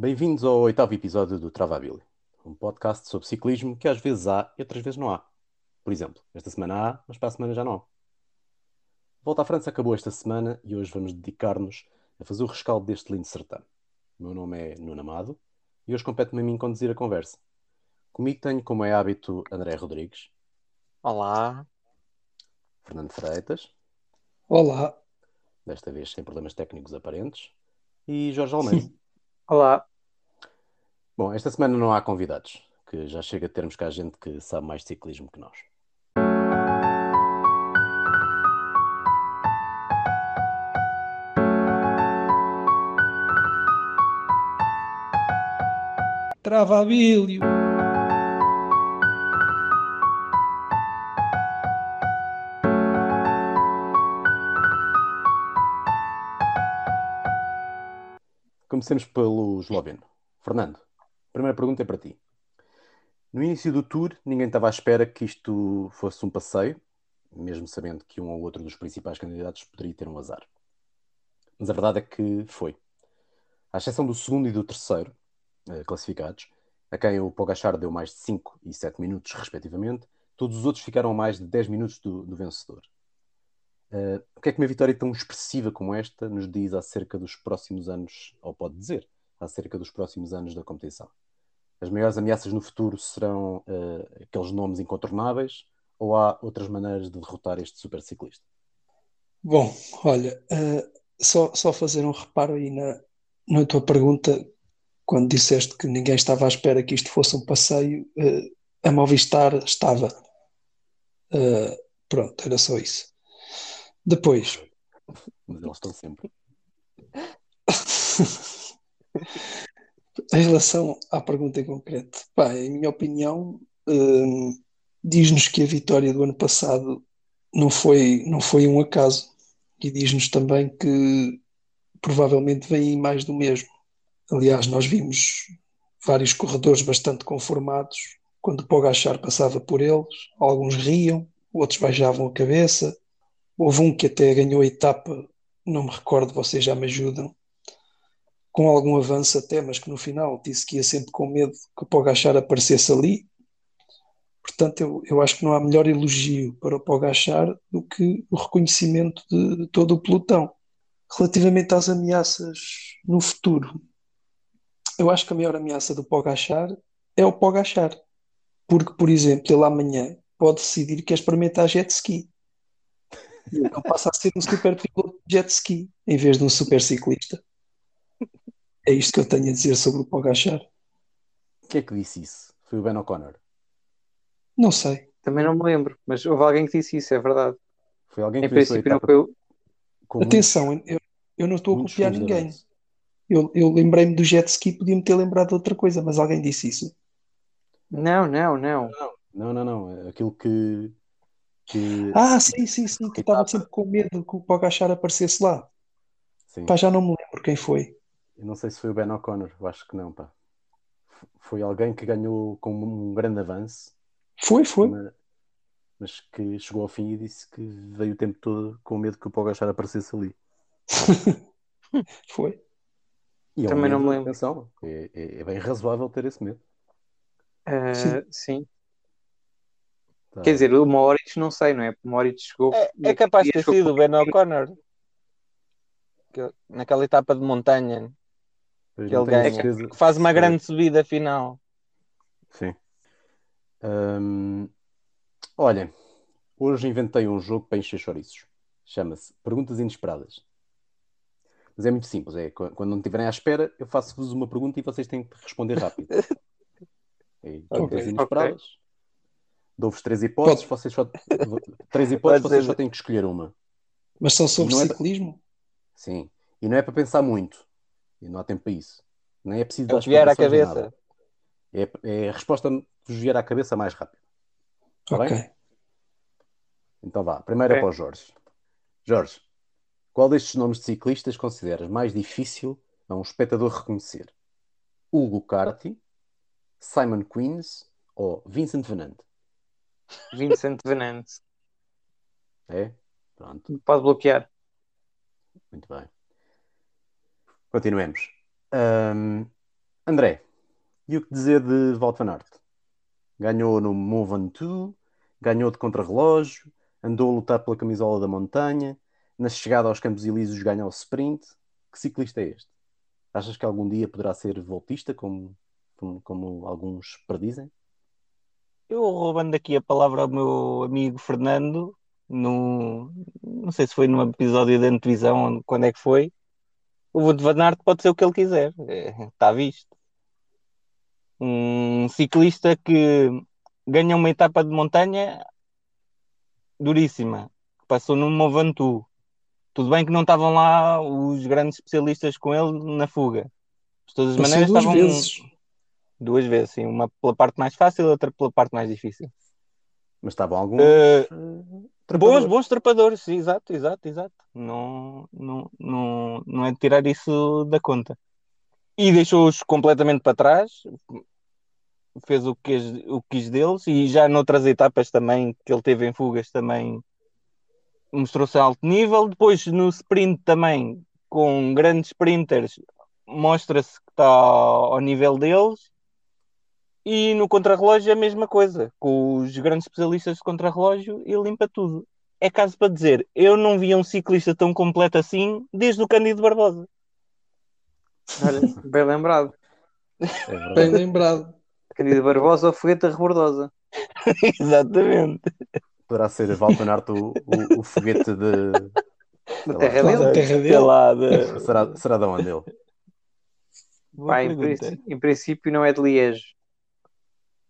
Bem-vindos ao oitavo episódio do Travabilly, um podcast sobre ciclismo que às vezes há e outras vezes não há. Por exemplo, esta semana há, mas para a semana já não há. Volta à França acabou esta semana e hoje vamos dedicar-nos a fazer o rescaldo deste lindo sertão. O meu nome é Nuno Amado e hoje compete-me a mim conduzir a conversa. Comigo tenho, como é hábito, André Rodrigues. Olá. Fernando Freitas. Olá. Desta vez sem problemas técnicos aparentes. E Jorge Almeida. Olá. Bom, esta semana não há convidados, que já chega a termos cá gente que sabe mais de ciclismo que nós. Travabilho. Comecemos pelo esloveno. Fernando, a primeira pergunta é para ti. No início do tour, ninguém estava à espera que isto fosse um passeio, mesmo sabendo que um ou outro dos principais candidatos poderia ter um azar. Mas a verdade é que foi. À exceção do segundo e do terceiro, eh, classificados, a quem o Pogachar deu mais de 5 e 7 minutos, respectivamente, todos os outros ficaram a mais de 10 minutos do, do vencedor. Uh, o que é que uma vitória tão expressiva como esta nos diz acerca dos próximos anos, ou pode dizer, acerca dos próximos anos da competição? As maiores ameaças no futuro serão uh, aqueles nomes incontornáveis ou há outras maneiras de derrotar este super ciclista? Bom, olha, uh, só, só fazer um reparo aí na, na tua pergunta, quando disseste que ninguém estava à espera que isto fosse um passeio, a Movistar estava. pronto, era só isso. Depois. Mas eles estão sempre. em relação à pergunta em concreto, pá, em minha opinião, hum, diz-nos que a vitória do ano passado não foi, não foi um acaso e diz-nos também que provavelmente vem mais do mesmo. Aliás, nós vimos vários corredores bastante conformados quando o Pogachar passava por eles, alguns riam, outros baijavam a cabeça, Houve um que até ganhou a etapa, não me recordo, vocês já me ajudam, com algum avanço até, mas que no final disse que ia sempre com medo que o Pogachar aparecesse ali. Portanto, eu, eu acho que não há melhor elogio para o Pogachar do que o reconhecimento de, de todo o pelotão. Relativamente às ameaças no futuro, eu acho que a maior ameaça do Pogachar é o Pogachar. Porque, por exemplo, ele amanhã pode decidir que é experimentar jet ski. E então passa a ser um super piloto de jet ski em vez de um super ciclista. É isto que eu tenho a dizer sobre o Pogachar. Quem é que disse isso? Foi o Ben O'Connor? Não sei. Também não me lembro, mas houve alguém que disse isso, é verdade. Foi alguém que em princípio não foi eu. Atenção, muitos, eu, eu não estou a copiar ninguém. Eu, eu lembrei-me do jet ski, podia-me ter lembrado de outra coisa, mas alguém disse isso. Não, não, não. Não, não, não. não. Aquilo que, que... Ah, sim, sim, sim, que estava sempre com medo que o Pogachar aparecesse lá. Sim. Pá, já não me lembro quem foi. Eu não sei se foi o Ben O'Connor, acho que não, pá. Foi alguém que ganhou com um grande avanço. Foi, foi. Mas, mas que chegou ao fim e disse que veio o tempo todo com medo que o Pogachar aparecesse ali. foi. E é Também um não me lembro. É, é, é, bem razoável ter esse medo. Uh, sim. sim. Tá. Quer dizer, o Moritz não sei, não é? O Moritz chegou. É, é capaz de ter sido o Ben O'Connor naquela etapa de montanha que ele ganha, que faz uma grande subida final. Sim. Hum, olha, hoje inventei um jogo para encher chouriços. Chama-se Perguntas Inesperadas. Mas é muito simples. É, quando não estiverem à espera, eu faço-vos uma pergunta e vocês têm que responder rápido. É, perguntas okay, inesperadas. Okay. Dou-vos três hipóteses, Pode. vocês só três hipóteses, vocês só têm que escolher uma. Mas são sobre é ciclismo? Sim. E não é para pensar muito. E não há tempo para isso. Nem é preciso é dar vier à cabeça. É, é, a resposta que vos vier à cabeça mais rápido. Está ok. Bem? Então vá. Primeiro é para o Jorge. Jorge, qual destes nomes de ciclistas consideras mais difícil a um espectador reconhecer? Hugo Carti, Simon Queens ou Vincent Venante? Vincent Venante. É? Pronto. Pode bloquear. Muito bem. Continuemos. Um, André, e o que dizer de van Aert? Ganhou no Move on 2, ganhou de contrarrelógio, andou a lutar pela camisola da montanha, na chegada aos Campos Elíseos ganha o sprint. Que ciclista é este? Achas que algum dia poderá ser voltista, como, como, como alguns predizem? Eu roubando aqui a palavra ao meu amigo Fernando, no, não sei se foi num episódio da televisão, quando é que foi, o Wout van Aert pode ser o que ele quiser, é, está visto. Um ciclista que ganha uma etapa de montanha duríssima, passou numa Ventoux. Tudo bem que não estavam lá os grandes especialistas com ele na fuga. De todas as maneiras, estavam vezes. Duas vezes, sim. Uma pela parte mais fácil e outra pela parte mais difícil. Mas estavam alguns. Eh, Bons, bons trepadores, sim, exato, exato, exato. Não, não, não, não é de tirar isso da conta. E deixou-os completamente para trás, fez o que, quis- o que quis deles, e já noutras etapas também que ele teve em fugas também mostrou-se a alto nível. Depois no sprint também, com grandes sprinters, mostra-se que está ao nível deles. E no contrarrelógio é a mesma coisa, com os grandes especialistas de contrarrelógio e limpa tudo. É caso para dizer, eu não via um ciclista tão completo assim desde o Cândido Barbosa. Olha, bem lembrado. É Bem lembrado. Candido Barbosa ou Fogueta Rebordosa. Exatamente. Poderá ser Aert o, o, o foguete de. Da terra dele. terra Sei dele. lá, de... Será, será de onde ele? Pá, em, em princípio não é de Liege.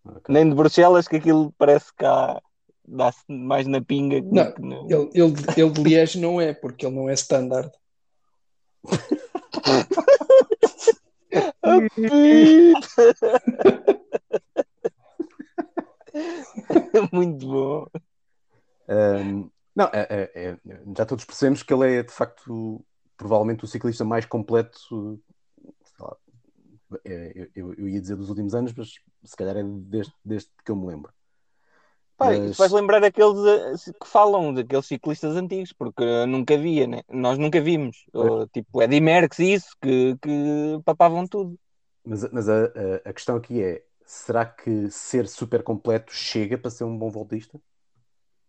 Ok. Nem de Bruxelas, que aquilo parece que há... dá-se mais na pinga Não, que no... Ele, ele, ele de Liege não é, porque ele não é standard. Muito bom. Um, não, é- é- é- já todos percebemos que ele é de facto provavelmente o ciclista mais completo. É, eu, eu- eu ia dizer dos últimos anos, mas se calhar é desde, desde que eu me lembro. Pá, Mas- faz lembrar aqueles eh, que falam, daqueles ciclistas antigos, porque eh, nunca via, né? Nós nunca vimos. Ou, tipo, Eddie Merckx e isso, que, que papavam tudo. Mas, mas a, a- a questão aqui é: será que ser super completo chega para ser um bom voltista?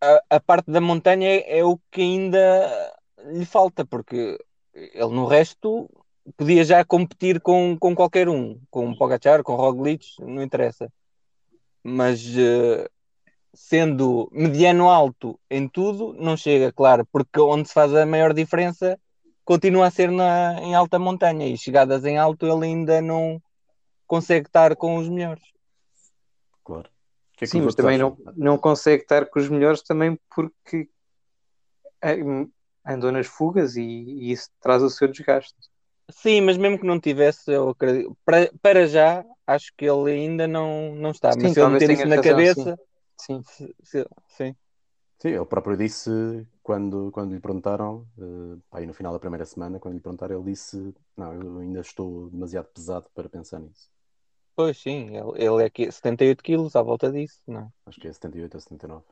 a, a parte da montanha é, é o que ainda lhe falta, porque ele no resto podia já competir com, com qualquer um, com Pogacar, com Roglic, não interessa. Mas eh, sendo mediano alto em tudo, não chega, claro, porque onde se faz a maior diferença continua a ser na, em alta montanha e chegadas em alto ele ainda não consegue estar com os melhores. Claro. Que é que Sim, mas também não, não consegue estar com os melhores também porque eh, andou nas fugas e, e isso traz o seu desgaste. Sim, mas mesmo que não tivesse, eu acredito. Para, para já, acho que ele ainda não, não está. Sim, mas se ele meter isso na razão, cabeça, Sim. se- sim. Sim, ele próprio disse quando, quando lhe perguntaram, eh, aí no final da primeira semana, quando lhe perguntaram, ele disse: Não, eu ainda estou demasiado pesado para pensar nisso. Pois sim, ele, ele é aqui 78 quilos à volta disso, não é? Acho que é 78 ou 79.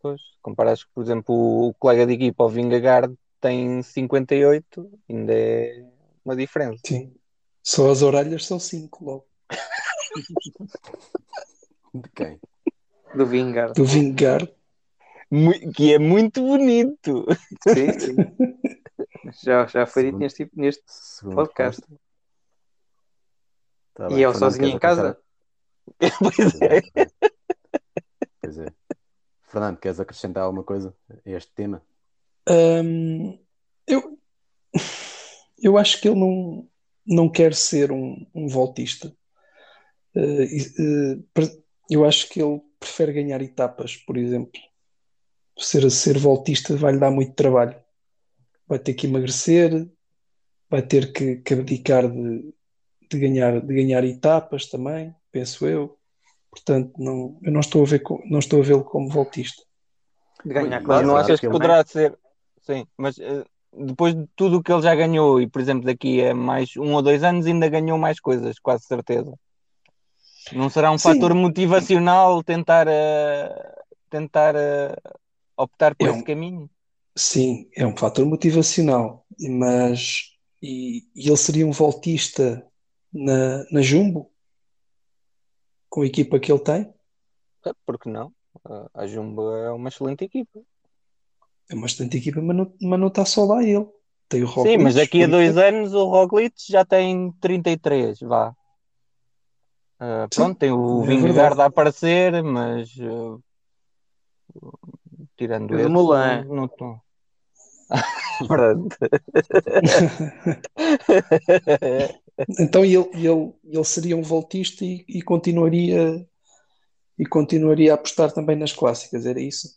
Pois, comparas que, por exemplo, o, o colega de equipa, o Vingegaard, tem 58, ainda é uma diferença. Sim. Só as orelhas são cinco logo. De quem? Do Vingard. Do Vingar. Que é muito bonito. Sim, sim. Já, já foi dito neste, neste Segundo podcast. Tá E bem, Fernando, sozinho em casa? acrescentar? pois é. Pois é. Fernando, queres acrescentar alguma coisa a este tema? Hum, eu, eu acho que ele não, não quer ser um, um voltista. Eh, eh, eu acho que ele prefere ganhar etapas, por exemplo. Ser, ser voltista vai-lhe dar muito trabalho. Vai ter que emagrecer, vai ter que, que abdicar de, de ganhar, de ganhar etapas também, penso eu. Portanto, não, eu não estou a ver, não estou a vê-lo como voltista. De ganhar é não achas que poderá ser. Sim, mas eh, depois de tudo o que ele já ganhou, e por exemplo, daqui a mais um ou dois anos, ainda ganhou mais coisas, quase certeza. Não será um Sim. fator motivacional tentar, eh, tentar eh, optar por É esse um- caminho? Sim, é um fator motivacional, mas e, e ele seria um voltista na, na Jumbo, com a equipa que ele tem. É, porque não? A Jumbo é uma excelente equipa. É uma excelente equipa, mas não, mas não está só lá ele. Tem o Sim, mas daqui a dois anos o Roglic já tem 33, vá. Uh, pronto, Sim, tem o é Vingegaard a aparecer, mas uh, tirando esse, Mulan. não estou. então ele, ele, ele seria um voltista e, e, continuaria e continuaria a apostar também nas clássicas, era isso?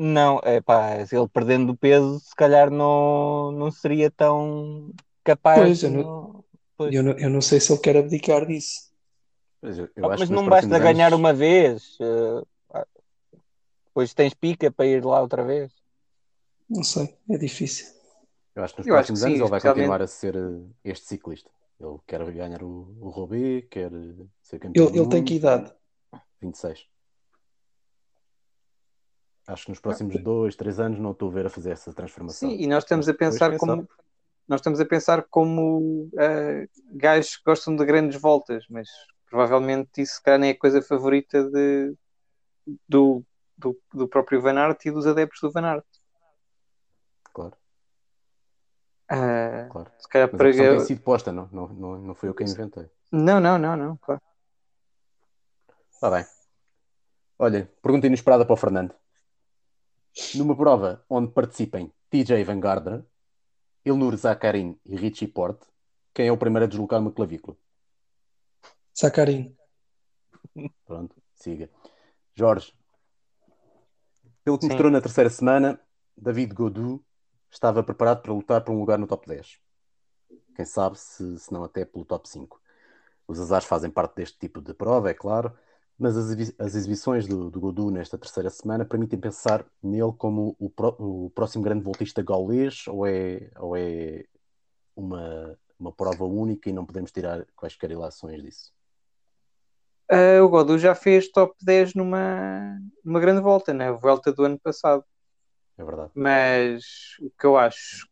Não, é pá, ele perdendo peso, se calhar não, não seria tão capaz. Pois, eu não, pois. Eu, não, eu não sei se ele quer abdicar disso. Mas, eu, eu ah, mas não basta anos... ganhar uma vez, uh, depois tens pica para ir lá outra vez. Não sei, é difícil. Eu acho que nos eu próximos que anos sim, ele vai continuar a ser uh, este ciclista. Ele quer ganhar o, o Robé, quer ser campeão. Ele, ele tem que idade? 26. Acho que nos próximos ah, dois, três anos não estou a ver a fazer essa transformação. Sim, e nós estamos a pensar como nós estamos a pensar como uh, gajos que gostam de grandes voltas, mas provavelmente isso cara, nem é a coisa favorita de, do, do, do próprio Van Aert e dos adeptos do Van Aert. Claro. Uh, claro. Se calhar Mas para... a tem sido posta, não, não, não, não foi eu quem inventei. Não, não, não, não, claro. Está bem. Olha, pergunta inesperada para o Fernando. Numa prova onde participem TJ Van Gardner, Ilnur Zakarin e Richie Porte, quem é o primeiro a deslocar uma clavícula? Zakarin. Pronto, siga. Jorge. Pelo que Sim. mostrou na terceira semana, David Godou estava preparado para lutar por um lugar no top 10. Quem sabe se, se não até pelo top 5. Os azares fazem parte deste tipo de prova, é claro, mas as, as exibições do, do Godou nesta terceira semana permitem pensar nele como o, pro, o próximo grande voltista gaulês ou é, ou é uma, uma prova única e não podemos tirar quaisquer ilações disso? Uh, o Godou já fez top 10 numa, numa grande volta, na né? volta do ano passado. É verdade. Mas o que eu acho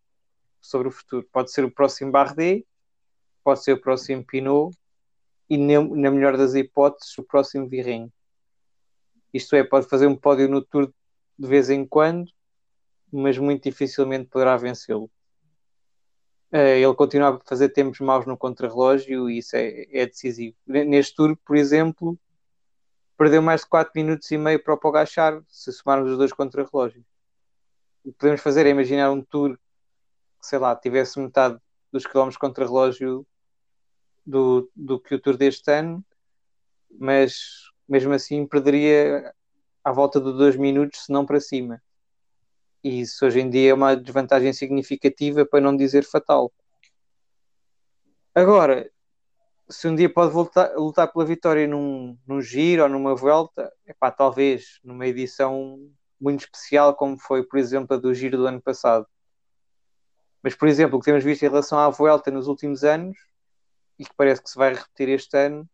sobre o futuro pode ser o próximo Bardet, pode ser o próximo Pinot e, na melhor das hipóteses, o próximo Virrenho. Isto é, pode fazer um pódio no Tour de vez em quando, mas muito dificilmente poderá vencê-lo. Uh, ele continua a fazer tempos maus no contrarrelógio e isso é, é, decisivo. Neste Tour, por exemplo, perdeu mais de 4 minutos e meio para o Pogachar, se somarmos os dois contrarrelógios. O que podemos fazer é imaginar um Tour que, sei lá, tivesse metade dos quilómetros contra-relógio do, do que o Tour deste ano, mas mesmo assim perderia à volta de dois minutos, se não para cima. E isso hoje em dia é uma desvantagem significativa, para não dizer fatal. Agora, se um dia pode voltar, lutar pela vitória num, num giro ou numa volta, epá, talvez numa edição muito especial, como foi, por exemplo, a do giro do ano passado. Mas, por exemplo, o que temos visto em relação à volta nos últimos anos e que parece que se vai repetir este ano,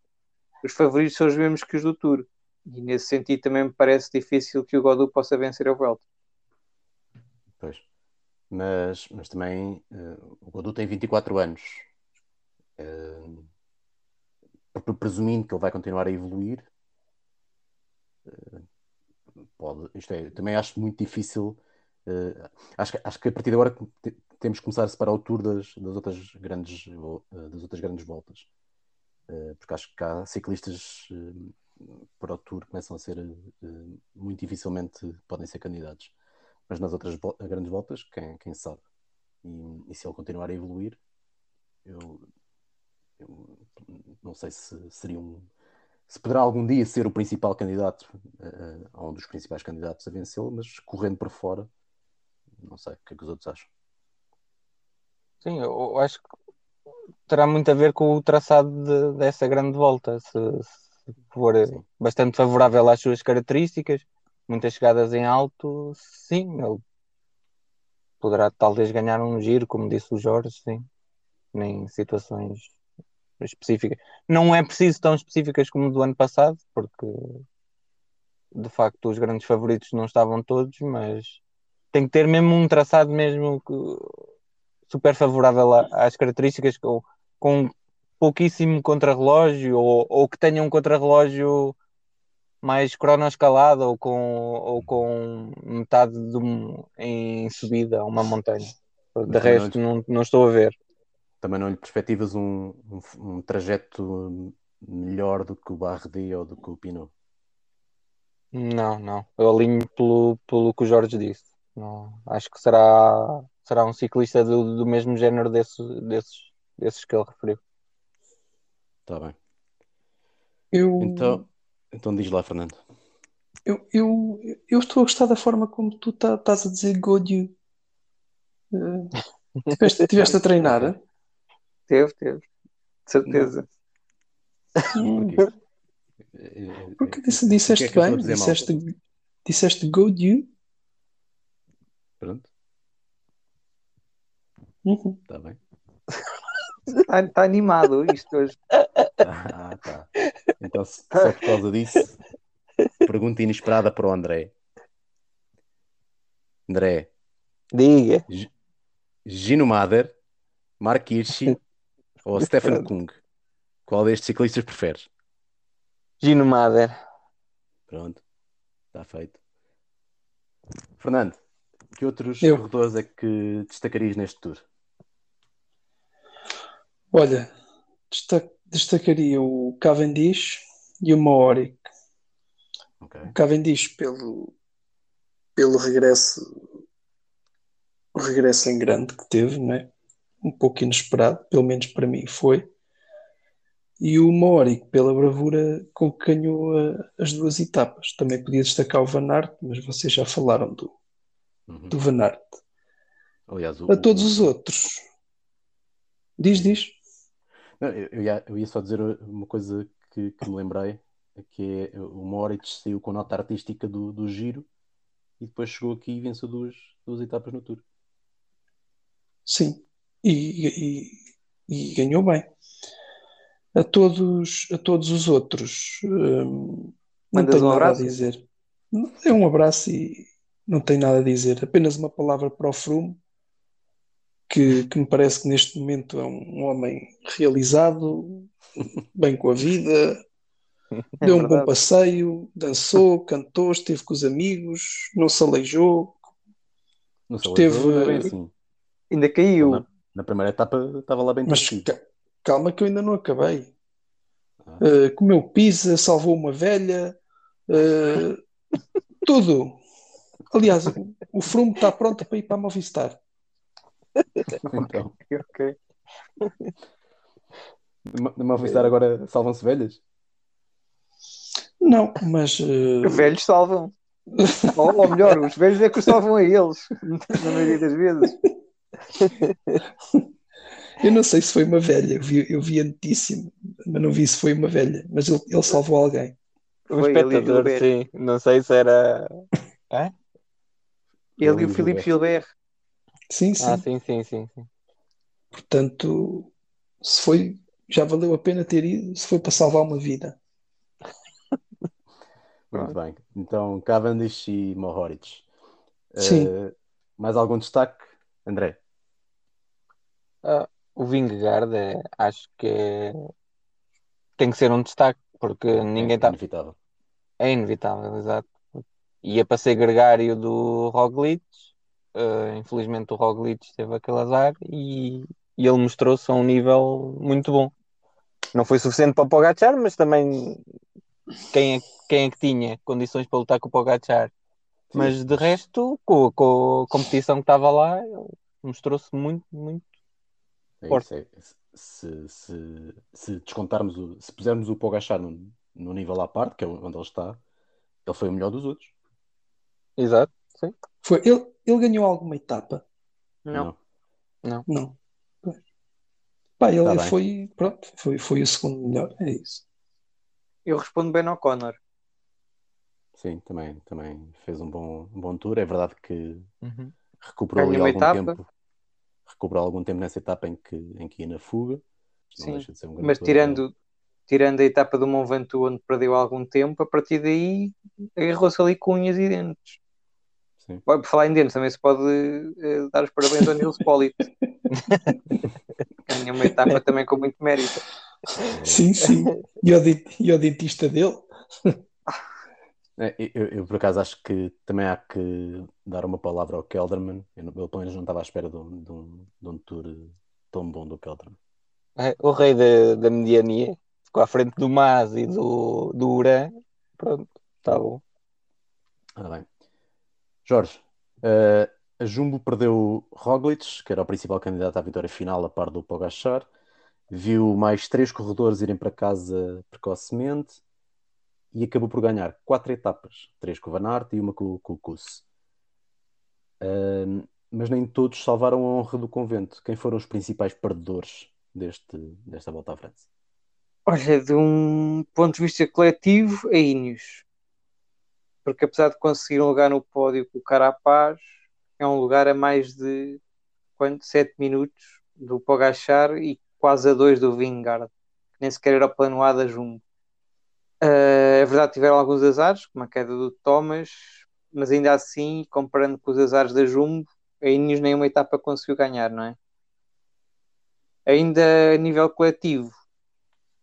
os favoritos são os mesmos que os do Tour. E nesse sentido também me parece difícil que o Godu possa vencer a Vuelta. Pois. Mas, mas também uh, o Godu tem 24 anos. Uh, presumindo que ele vai continuar a evoluir, uh, pode, isto é, também acho muito difícil. Acho, acho que a partir de agora temos que começar a separar o Tour das, das, outras, grandes, eh, das outras grandes voltas. Eh, porque acho que há ciclistas eh, para o Tour que começam a ser muito dificilmente podem ser candidatos. Mas nas outras grandes voltas, quem, quem sabe? E, e, se ele continuar a evoluir, eu, eu não sei se seria um. Se poderá algum dia ser o principal candidato, uh, um dos principais candidatos a vencê-lo, mas correndo por fora, não sei o que é que os outros acham. Sim, eu acho que terá muito a ver com o traçado de, dessa grande volta. Se, se for sim. bastante favorável às suas características, muitas chegadas em alto, sim, ele poderá talvez ganhar um giro, como disse o Jorge, sim, em situações específicas. Não é preciso tão específicas como do ano passado, porque de facto os grandes favoritos não estavam todos, mas tem que ter mesmo um traçado mesmo que super favorável às características com, com pouquíssimo contrarrelógio ou, ou que tenha um contrarrelógio mais cronoescalado ou com, ou com metade de em subida a uma montanha. De Mas resto, não- não, não estou a ver. Também não lhe perspectivas um, um, um trajeto melhor do que o Bardet ou do que o Pinot. Não, não. Eu alinho pelo, pelo que o Jorge disse. Não, acho que será, será um ciclista do, do mesmo género desse, desses, desses que ele referiu. Está bem. Eu, Então, então diz lá, Fernando. eu, eu, eu estou a gostar da forma como tu tá- estás a dizer Godio. tiveste, tiveste a treinar? eh? Teve, teve. De certeza. Hum, porque disse- O que é disseste que bem, disseste, disseste Godio. Pronto, Uhum. está bem. Está tá animado isto hoje. Ah, tá. Então, só por causa disso, pergunta inesperada para o André. André, Diga. Gino Mader, Mark Hirschi ou Stefan Kung? Qual destes ciclistas preferes? Gino Mader. Pronto, está feito. Fernando, que outros Eu. corredores é que destacarias neste tour? Olha, desta- destacaria o Cavendish e o Maori. Ok. O Cavendish pelo, pelo regresso, o regresso em grande que teve, né? Um pouco inesperado, pelo menos para mim foi. E o Maori pela bravura com que ganhou a- as duas etapas. Também podia destacar o Van Aert, mas vocês já falaram do, Uhum. do Van Aert. Aliás, o, A todos o- os outros. Diz, diz. Não, eu, eu ia, eu ia só dizer uma coisa que, que me lembrei, que é o Moritz saiu com nota artística do, do giro e depois chegou aqui e venceu duas, duas etapas no Tour. Sim, e, e- e ganhou bem. A todos, a todos os outros, hum, não Mandas tenho um nada a dizer. É um abraço e não tenho nada a dizer. Apenas uma palavra para o Froome, que, que me parece que neste momento é um homem realizado, bem com a vida, É deu um bom verdade. passeio, dançou, cantou, esteve com os amigos, não se aleijou. Não sei, Esteve- assim. Ainda caiu. Na, na primeira etapa estava lá bem Mas ca- calma que eu ainda não acabei. Ah. Uh, comeu pizza, salvou uma velha, uh, tudo. Aliás, o, o Froome está pronto para ir para a Movistar. Então, Ok. na- na Movistar agora salvam-se velhas? Não, mas uh, Os velhos salvam. ou, ou melhor, os velhos é que os salvam a eles, na maioria das vezes. eu não sei se foi uma velha. Eu vi, eu vi a notícia, mas não vi se foi uma velha. Mas ele, ele salvou alguém. Um Foi espectador, sim. Não sei se era. Ele e o Filipe Gilbert. Sim, sim. Ah, sim, sim, sim. sim. Portanto, se foi, já valeu a pena ter ido, se foi para salvar uma vida. Muito bem. Então, Cavendish e Mohoric. Sim. Eh, mais algum destaque? André? O Vingegaard é, acho que é- tem que ser um destaque, porque ninguém é está. inevitável. É inevitável, exato. Ia para ser gregário do Roglic. eh, infelizmente o Roglic teve aquele azar e, e ele mostrou-se a um nível muito bom. Não foi suficiente para o Pogacar, mas também quem é, quem é que tinha condições para lutar com o Pogacar? Mas de resto, com, com a competição que estava lá, mostrou-se muito, muito. É Forte. é- se, se, se descontarmos, o, se pusermos o Pogachar no, no nível à parte, que é onde ele está, ele foi o melhor dos outros. Exato, sim. Foi, ele, ele ganhou alguma etapa? Não. Não. Pá, ele Tá bem. foi, pronto, foi, foi o segundo melhor, é isso. Eu respondo Ben O'Connor. Sim, também, também fez um bom, um bom tour. É verdade que Uhum. recuperou algum etapa. tempo. Recuperou algum tempo nessa etapa em que, em que ia na fuga. Não Sim, deixa de ser um grande Mas corredor. tirando, tirando a etapa do Mont Ventoux, onde perdeu algum tempo, a partir daí agarrou-se ali com unhas e dentes. Sim. Por falar em dentes, também se pode eh, dar os parabéns ao Nils Pollitt. Ganhou uma etapa também com muito mérito. Sim, sim. E o, e o dentista dele? É, eu, eu, por acaso acho que também há que dar uma palavra ao Kelderman. Eu, eu pelo menos não estava à espera de um, de um, de um tour tão bom do Kelderman. É, o rei da, da mediania ficou à frente do Mas e do, do Urã. Pronto, está bom. Ora bem. Jorge, uh, a Jumbo perdeu Roglic, que era o principal candidato à vitória final a par do Pogachar. Viu mais três corredores irem para casa precocemente e acabou por ganhar quatro etapas, três com o Van Aert e uma com, com o Kuss. Uh, mas nem todos salvaram a honra do convento. Quem foram os principais perdedores deste, desta volta à França? Olha, de um ponto de vista coletivo, a Ineos. Porque apesar de conseguir um lugar no pódio com o Carapaz, é um lugar a mais de quanto? 7 minutos do Pogachar e quase a 2 do Vingard, que nem sequer era o plano A Jumbo. Uh, é verdade, tiveram alguns azares, como a queda do Thomas, mas ainda assim, comparando com os azares da Jumbo, a Ineos nenhuma etapa conseguiu ganhar, não é? Ainda a nível coletivo,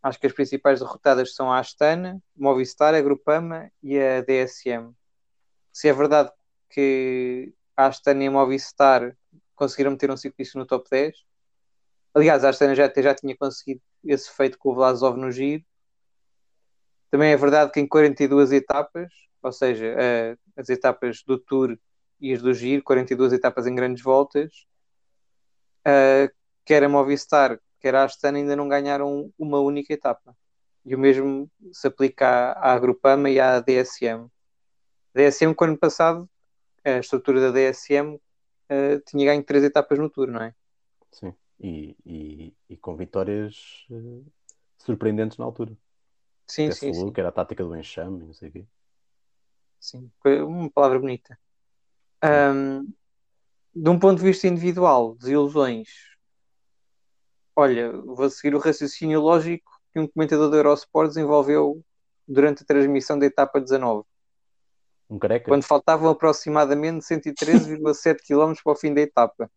acho que as principais derrotadas são a Astana, Movistar, a Grupama e a DSM. Se é verdade que a Astana e a Movistar conseguiram meter um ciclista no top 10, aliás, a Astana já, já tinha conseguido esse feito com o Vlasov no giro. Também é verdade que em 42 etapas, ou seja, as etapas do Tour e as do Giro, 42 etapas em grandes voltas, quer a Movistar, quer a Astana ainda não ganharam uma única etapa. E o mesmo se aplica à, à Grupama e à DSM. A DSM, quando ano passado, a estrutura da DSM uh, eh, tinha ganho três etapas no Tour, não é? Sim, e, e, e com vitórias uh, surpreendentes na altura. Sim, Até sim, sim. que era a tática do enxame, não sei o quê. Sim, uma palavra bonita. Um, de um ponto de vista individual, desilusões, Olha, vou seguir o raciocínio lógico que um comentador da Eurosport desenvolveu durante a transmissão da etapa 19. Um careca? Quando faltavam aproximadamente 113,7 km para o fim da etapa.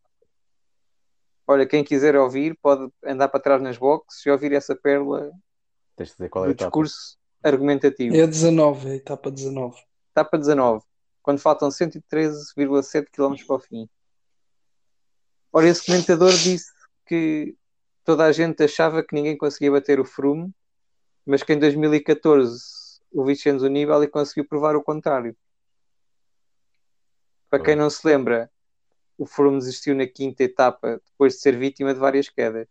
Olha, quem quiser ouvir pode andar para trás nas boxes e ouvir essa pérola Tens de dizer qual é do discurso argumentativo. É a 19, é a etapa 19. Etapa 19, quando faltam 113,7 km para o fim. Ora, esse comentador disse que toda a gente achava que ninguém conseguia bater o Froome, mas que em 2014 o Vincenzo Nibali conseguiu provar o contrário. Para quem não se lembra, o Froome desistiu na quinta etapa depois de ser vítima de várias quedas.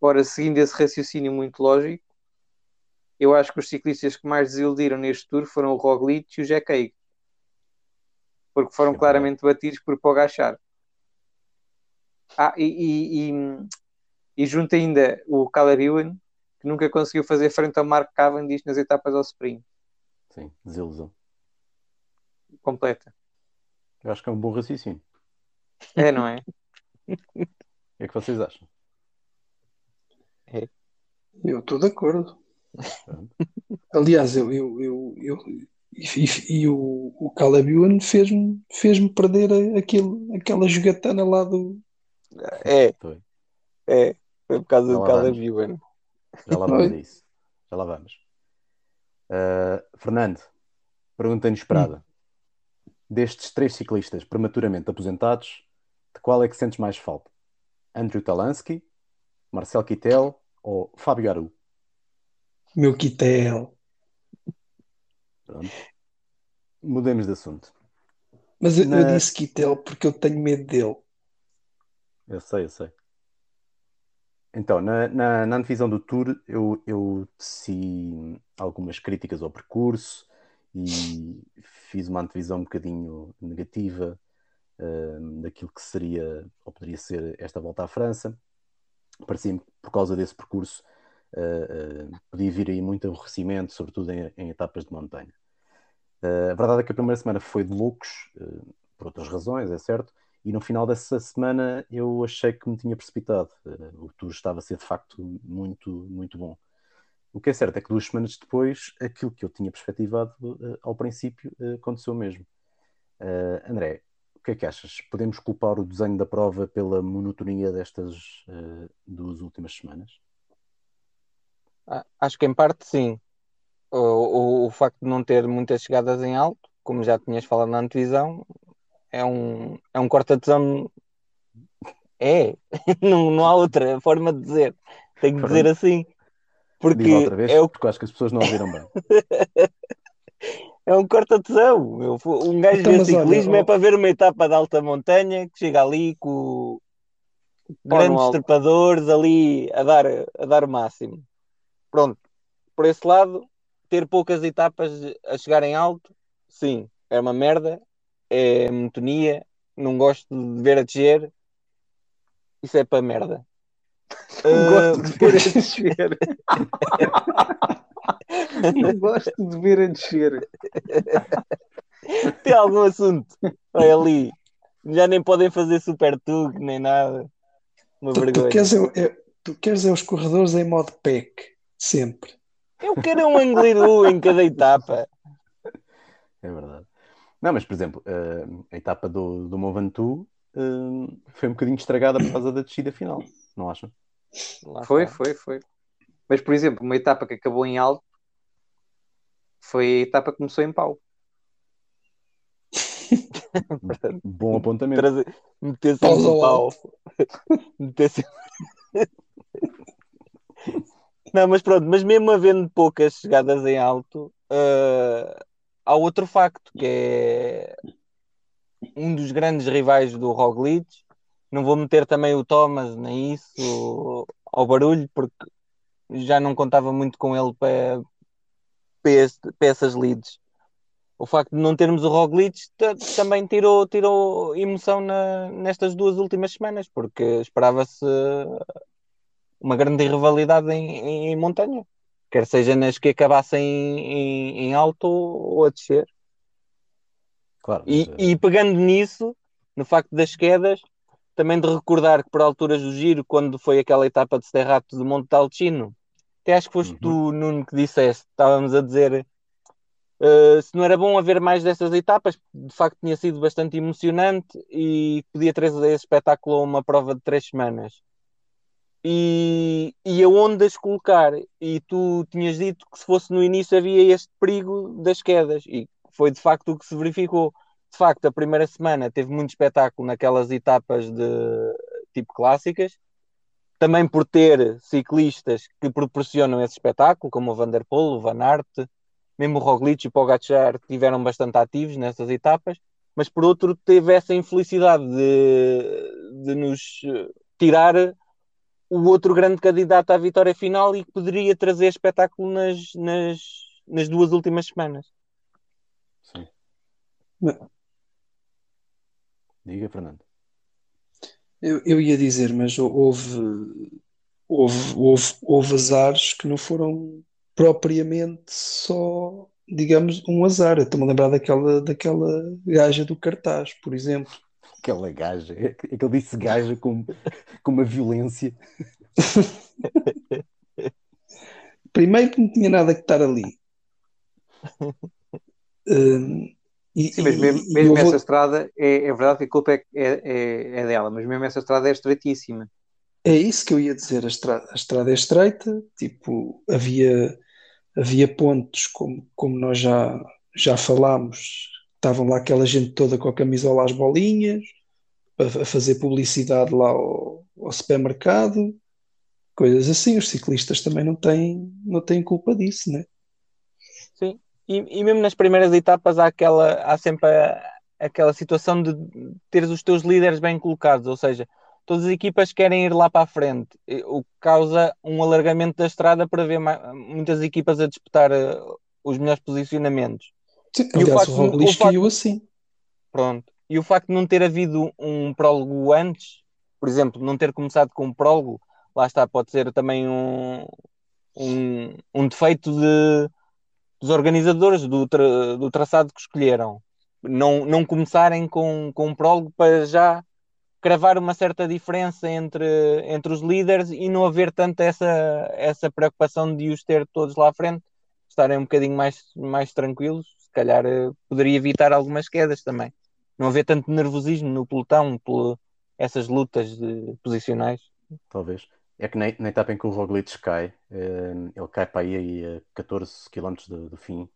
Ora, seguindo esse raciocínio muito lógico, eu acho que os ciclistas que mais desiludiram neste Tour foram o Roglic e o Jack Haig, porque foram claramente batidos por Pogachar. Ah, e, e, e, e junto ainda o Caleb Ewan, que nunca conseguiu fazer frente ao Mark Cavendish nas etapas ao sprint. Sim, desilusão. Completa. Eu acho que é um bom raciocínio. É, não é? O que é que vocês acham? É. Eu estou de acordo. Aliás, eu, eu, eu, eu e, e, o, o Caleb Ewan fez-me fez perder aquele, aquela jogatana lá do, é. Foi. É. Foi por causa do Caleb Ewan. Já lá vamos isso. Já lá vamos. Uh, Fernando, pergunta inesperada. Hum. Destes três ciclistas prematuramente aposentados, de qual é que sentes mais falta? Andrew Talansky, Marcel Kittel ou Fábio Aru? Meu Kittel. Pronto. Mudemos de assunto. Mas eu, Na... eu disse Kittel porque eu tenho medo dele. Eu sei, eu sei. Então, na, na, na antevisão do Tour, eu, eu teci algumas críticas ao percurso e fiz uma antevisão um bocadinho negativa uh, daquilo que seria ou poderia ser esta volta à França. Parecia-me que por causa desse percurso uh, uh, podia vir aí muito aborrecimento, sobretudo em, em etapas de montanha. a verdade é que a primeira semana foi de loucos, por outras razões, é certo, e no final dessa semana eu achei que me tinha precipitado. Eh, o tour estava a ser de facto muito, muito bom. O que é certo é que duas semanas depois, aquilo que eu tinha perspectivado uh, ao princípio uh, aconteceu mesmo. Uh, André, o que é que achas? Podemos culpar o desenho da prova pela monotonia destas duas últimas semanas? Acho que em parte sim. O, o, o, facto de não ter muitas chegadas em alto, como já tinhas falado na antevisão, é um, é um corta-tesão. É, não, não há outra forma de dizer. Tenho que dizer assim. Porque vez, é o... porque acho que as pessoas não ouviram bem. é um corta-tesão. Um gajo então, de ciclismo olha, é para ver uma etapa de alta montanha que chega ali com grandes trepadores ali a dar, a dar o máximo. Pronto, por esse lado, ter poucas etapas a chegar em alto, sim, é uma merda, é monotonia, não gosto de ver a descer, isso é para merda. Não gosto de ver a descer. não gosto de ver a descer. Tem algum assunto? Olha ali. Já nem podem fazer super tug nem nada. Uma tu, vergonha. Tu queres, é, é, tu queres é os corredores em modo pack, sempre. Eu quero um Angliru em cada etapa. É verdade. Não, mas por exemplo, eh, a etapa do, do Movantu uh, foi um bocadinho estragada por causa da descida final, não acham? Foi, foi, foi. Mas por exemplo, uma etapa que acabou em alto foi a etapa que começou em pau. Bom apontamento. Meter-se no pau. Meter-se. Não, mas pronto, mas mesmo havendo poucas chegadas em alto, uh, há outro facto que é um dos grandes rivais do Roglic. Não vou meter também o Thomas nem isso ao barulho, porque já não contava muito com ele para, para essas leads. O facto de não termos o Roglic também tirou, tirou emoção na, nestas duas últimas semanas, porque esperava-se uma grande rivalidade em, em, em, montanha, quer seja nas que acabassem em, em alto ou a descer. Claro, e, é... e, pegando nisso, no facto das quedas, também de recordar que por alturas do giro, quando foi aquela etapa de Serrato de Monte Talcino, até acho que foste uhum. tu, Nuno, que disseste, estávamos a dizer uh, se não era bom haver mais dessas etapas, de facto tinha sido bastante emocionante e podia trazer esse espetáculo a uma prova de três semanas e, e aonde as colocar. E tu tinhas dito que se fosse no início havia este perigo das quedas, e foi de facto o que se verificou. De facto, a primeira semana teve muito espetáculo naquelas etapas de tipo clássicas, também por ter ciclistas que proporcionam esse espetáculo, como o Van der Poel, o Van Aert, mesmo o Roglic e o Pogacar tiveram bastante ativos nessas etapas, mas por outro teve essa infelicidade de, de nos tirar o outro grande candidato à vitória final e que poderia trazer espetáculo nas, nas, nas duas últimas semanas. Sim. Diga, Fernando. Eu, eu ia dizer, mas houve, houve, houve, houve azares que não foram propriamente só, digamos, um azar. Estou-me a lembrar daquela, daquela gaja do cartaz, por exemplo aquela gaja, é que ele disse gaja com, com uma violência. Primeiro que não tinha nada que estar ali. Um, e, Sim, mas mesmo, e, mesmo essa vou... estrada, é, é, verdade que a culpa é, é, é, dela, mas mesmo essa estrada é estreitíssima. É isso que eu ia dizer, a estrada, a estrada é estreita, tipo, havia, havia pontos, como, como nós já, já falámos, estavam lá aquela gente toda com a camisola às bolinhas, a, fazer publicidade lá ao, ao, supermercado, coisas assim. Os ciclistas também não têm, não têm culpa disso, né? Sim, e, e mesmo nas primeiras etapas há, aquela, há sempre a, aquela situação de teres os teus líderes bem colocados, ou seja, todas as equipas querem ir lá para a frente, o que causa um alargamento da estrada para ver muitas equipas a disputar uh, os melhores posicionamentos. Sim, e aliás, o, facto, o Roglic caiu assim. Pronto. E o facto de não ter havido um prólogo antes, por exemplo, não ter começado com um prólogo, lá está, pode ser também um, um, um defeito de, dos organizadores do, tra, do traçado que escolheram. Não, não começarem com, com um prólogo para já cravar uma certa diferença entre, entre os líderes e não haver tanta essa, essa preocupação de os ter todos lá à frente, estarem um bocadinho mais, mais tranquilos, se calhar eh, poderia evitar algumas quedas também. Não haver tanto nervosismo no pelotão por essas lutas de posicionais. Talvez. É que na, na etapa em que o Roglic cai, eh, ele cai para aí a 14 km do, do fim.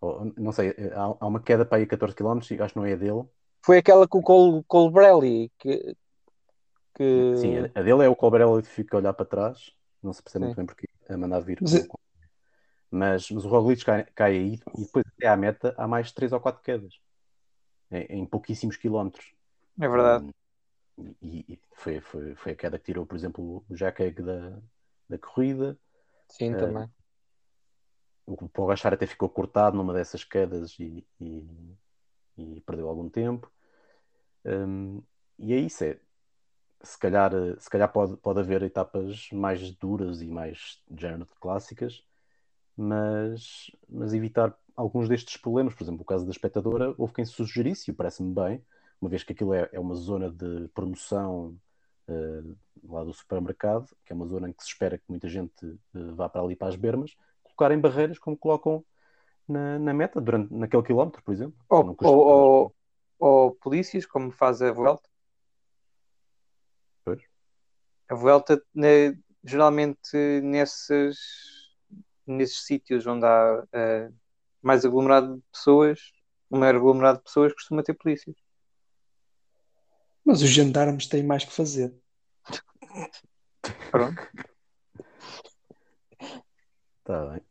Ou, não sei, eh, há, há, uma queda para aí a 14 km e acho que não é a dele. Foi aquela com o Col, Colbrelli que, que... Sim, a, dele é o Colbrelli que fica a olhar para trás. Não se percebe Sim. muito bem porque a mandar vir. Mas, é... mas, mas, o Roglic cai, cai aí e depois até à meta há mais 3 ou 4 quedas. Em, em pouquíssimos quilómetros. É verdade. Um, e, e foi, foi, foi a queda que tirou, por exemplo, o Jack da, da corrida. Sim, uh, também. O Pogachar até ficou cortado numa dessas quedas e, e, e perdeu algum tempo. Um, e é isso, é, se calhar, se calhar pode, pode haver etapas mais duras e mais de género de clássicas, mas, mas evitar alguns destes problemas, por exemplo, o caso da espectadora, houve quem sugerisse, e parece-me bem, uma vez que aquilo é, é uma zona de promoção uh, lá do supermercado, que é uma zona em que se espera que muita gente uh, vá para ali para as bermas, colocarem barreiras como colocam na, na meta, durante, naquele quilómetro, por exemplo. Ou, ou, ou, ou, polícias, como faz a Vuelta. Pois. A Vuelta, né, geralmente, nesses, nesses sítios onde há uh, mais aglomerado de pessoas, o maior aglomerado de pessoas costuma ter polícias. Mas os gendarmes têm mais que fazer. Pronto. Está bem.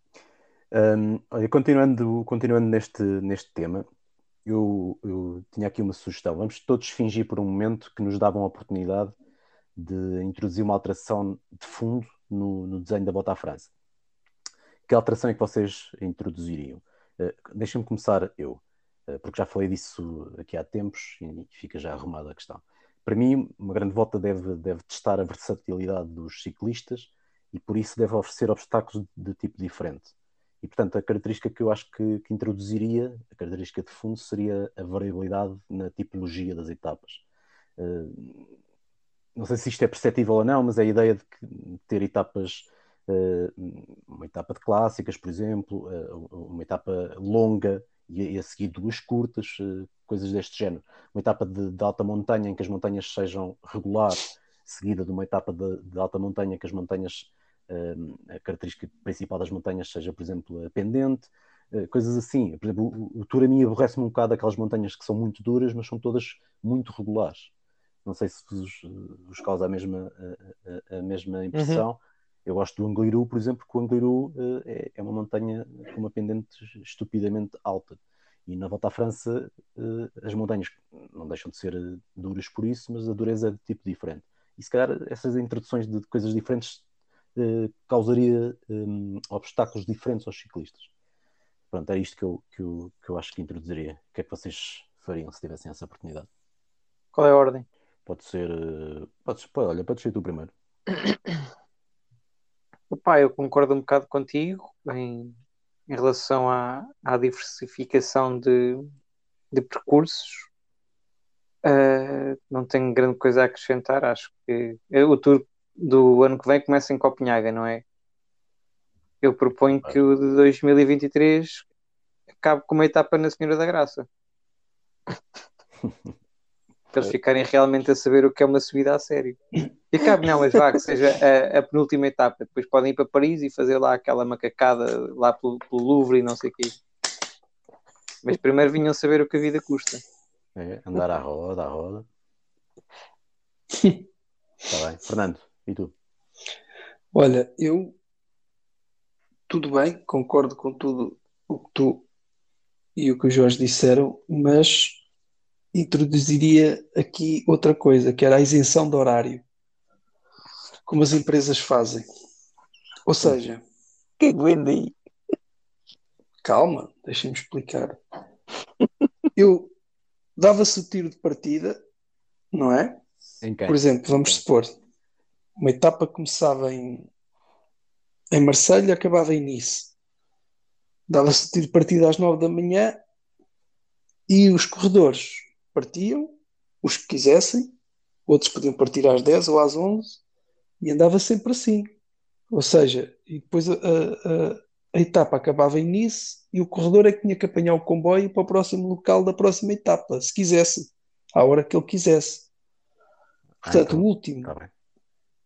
Um, olha, continuando, continuando neste, neste tema, eu, eu, tinha aqui uma sugestão. Vamos todos fingir por um momento que nos davam a oportunidade de introduzir uma alteração de fundo no, no desenho da Bota à França. Que alteração é que vocês introduziriam? Uh, Deixem-me começar eu. Eh, porque já falei disso aqui há tempos e fica já arrumada a questão. Para mim, uma grande volta deve, deve testar a versatilidade dos ciclistas e por isso deve oferecer obstáculos de tipo diferente. E portanto, a característica que eu acho que, que introduziria, a característica de fundo, seria a variabilidade na tipologia das etapas. Uh, não sei se isto é perceptível ou não, mas a ideia de que, ter etapas, uh, uma etapa de clássicas, por exemplo, uh, uma etapa longa e, a seguir duas curtas, uh, coisas deste género. Uma etapa de, de, alta montanha em que as montanhas sejam regulares, seguida de uma etapa de, de alta montanha que as montanhas, uh, a característica principal das montanhas seja, por exemplo, a pendente, coisas assim. Por exemplo, o, o Tour a mim aborrece-me um bocado aquelas montanhas que são muito duras, mas são todas muito regulares. Não sei se vos, vos causa a mesma, a, a, a mesma impressão. Uhum. Eu gosto do Angliru, por exemplo, porque o Angliru uh, é, é, uma montanha com uma pendente estupidamente alta. E na volta à França, uh, as montanhas não deixam de ser uh, duras por isso, mas a dureza é de tipo diferente. E se calhar essas introduções de coisas diferentes causaria um, obstáculos diferentes aos ciclistas. Pronto, é isto que eu, que, eu, que eu acho que introduziria. O que é que vocês fariam se tivessem essa oportunidade? Qual é a ordem? Pode ser. Pode, pode, olha, pode ser tu primeiro. Opa, eu concordo um bocado contigo em, em relação à, à diversificação de, de percursos. Uh, não tenho grande coisa a acrescentar. Acho que o tour do ano que vem começa em Copenhaga, não é? Eu proponho que o de 2023 acabe com uma etapa na Senhora da Graça. para eles ficarem realmente a saber o que é uma subida a sério. E cabe não, mas vá, que seja a, a, penúltima etapa. Depois podem ir para Paris e fazer lá aquela macacada lá pelo, pelo Louvre e não sei o quê. Mas primeiro vinham saber o que a vida custa. É, andar à roda, à roda. Está bem. Fernando, e tu? Olha, eu tudo bem, concordo com tudo o que tu e o que o Jorge disseram, mas introduziria aqui outra coisa, que era a isenção de horário, como as empresas fazem. Ou seja, que é que vende aí? Calma, deixem-me explicar. Eu dava-se o tiro de partida, não é? Por exemplo, vamos supor, uma etapa começava em, em Marselha e acabava em Nice. Dava-se o tiro de partida às nove da manhã e os corredores partiam, os que quisessem, outros podiam partir às 10 ou às 11 e andava sempre assim. Ou seja, e depois a, a, a etapa acabava em Nice e o corredor é que tinha que apanhar o comboio para o próximo local da próxima etapa, se quisesse, à hora que ele quisesse. Portanto, ah, então, o último, tá